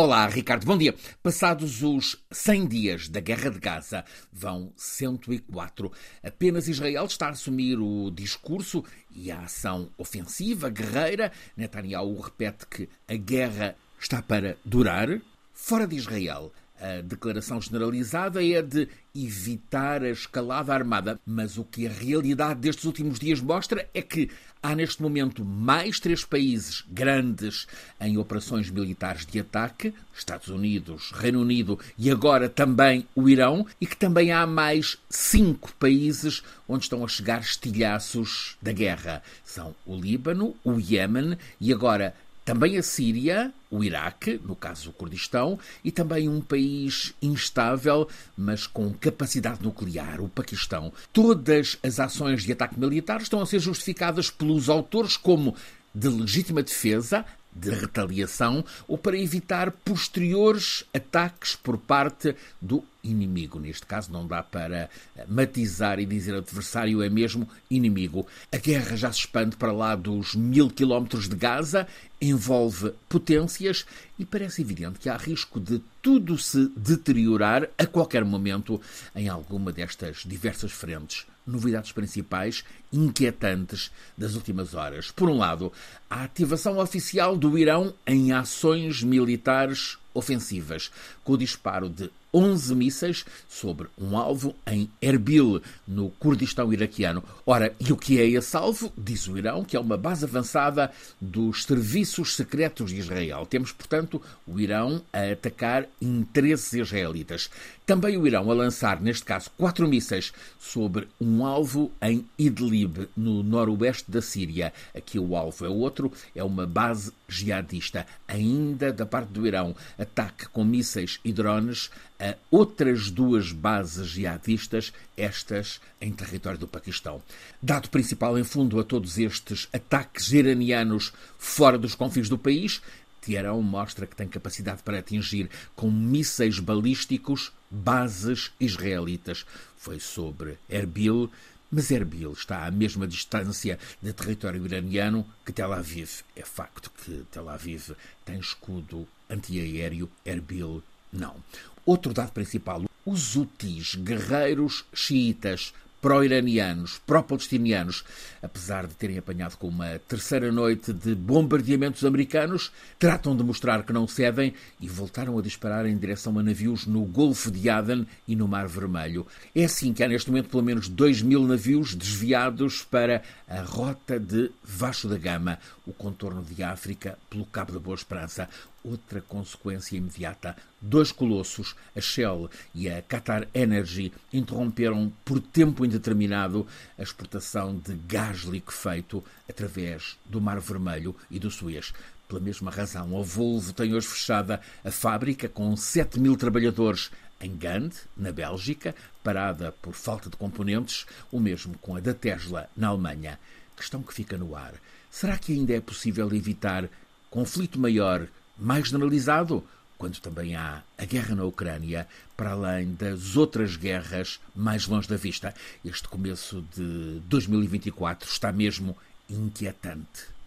Olá, Ricardo, bom dia. Passados os 100 dias da Guerra de Gaza, vão 104. Apenas Israel está a assumir o discurso e a ação ofensiva, guerreira. Netanyahu repete que a guerra está para durar. Fora de Israel, a declaração generalizada é de evitar a escalada armada, mas o que a realidade destes últimos dias mostra é que há neste momento mais três países grandes em operações militares de ataque: Estados Unidos, Reino Unido e agora também o Irão, e que também há mais cinco países onde estão a chegar estilhaços da guerra. São o Líbano, o Iémen e agora também a Síria, o Iraque, no caso o Kurdistão, e também um país instável, mas com capacidade nuclear, o Paquistão. Todas as ações de ataque militar estão a ser justificadas pelos autores como de legítima defesa, de retaliação ou para evitar posteriores ataques por parte do inimigo. Neste caso, não dá para matizar e dizer adversário, é mesmo inimigo. A guerra já se expande para lá dos mil quilómetros de Gaza, envolve potências e parece evidente que há risco de tudo se deteriorar a qualquer momento em alguma destas diversas frentes novidades principais inquietantes das últimas horas. Por um lado, a ativação oficial do Irão em ações militares ofensivas, com o disparo de 11 mísseis sobre um alvo em Erbil, no Kurdistão iraquiano. Ora, e o que é esse alvo? Diz o Irão, que é uma base avançada dos serviços secretos de Israel. Temos, portanto, o Irão a atacar interesses israelitas. Também o Irão a lançar, neste caso, quatro mísseis sobre um alvo em Idlib, no noroeste da Síria. Aqui o alvo é outro, é uma base jihadista. Ainda da parte do Irão, ataque com mísseis e drones a outras duas bases jihadistas, estas em território do Paquistão. Dado principal em fundo a todos estes ataques iranianos fora dos confins do país, Teherão mostra que tem capacidade para atingir com mísseis balísticos bases israelitas. Foi sobre Erbil, mas Erbil está à mesma distância de território iraniano que Tel Aviv. É facto que Tel Aviv tem escudo antiaéreo, Erbil não. Outro dado principal: os Houthis, guerreiros xiitas pró-iranianos, pró-palestinianos, apesar de terem apanhado com uma terceira noite de bombardeamentos americanos, tratam de mostrar que não cedem e voltaram a disparar em direção a navios no Golfo de Aden e no Mar Vermelho. É assim que há neste momento pelo menos 2 mil navios desviados para a rota de Vasco da Gama, o contorno de África pelo Cabo da Boa Esperança. Outra consequência imediata: dois colossos, a Shell e a Qatar Energy, interromperam por tempo indeterminado a exportação de gás liquefeito através do Mar Vermelho e do Suez. Pela mesma razão, a Volvo tem hoje fechada a fábrica com 7 mil trabalhadores em Gand, na Bélgica, parada por falta de componentes, o mesmo com a da Tesla, na Alemanha. Questão que fica no ar. Será que ainda é possível evitar conflito maior, mais generalizado, quando também há a guerra na Ucrânia, para além das outras guerras mais longe da vista? Este começo de 2024 está mesmo inquietante.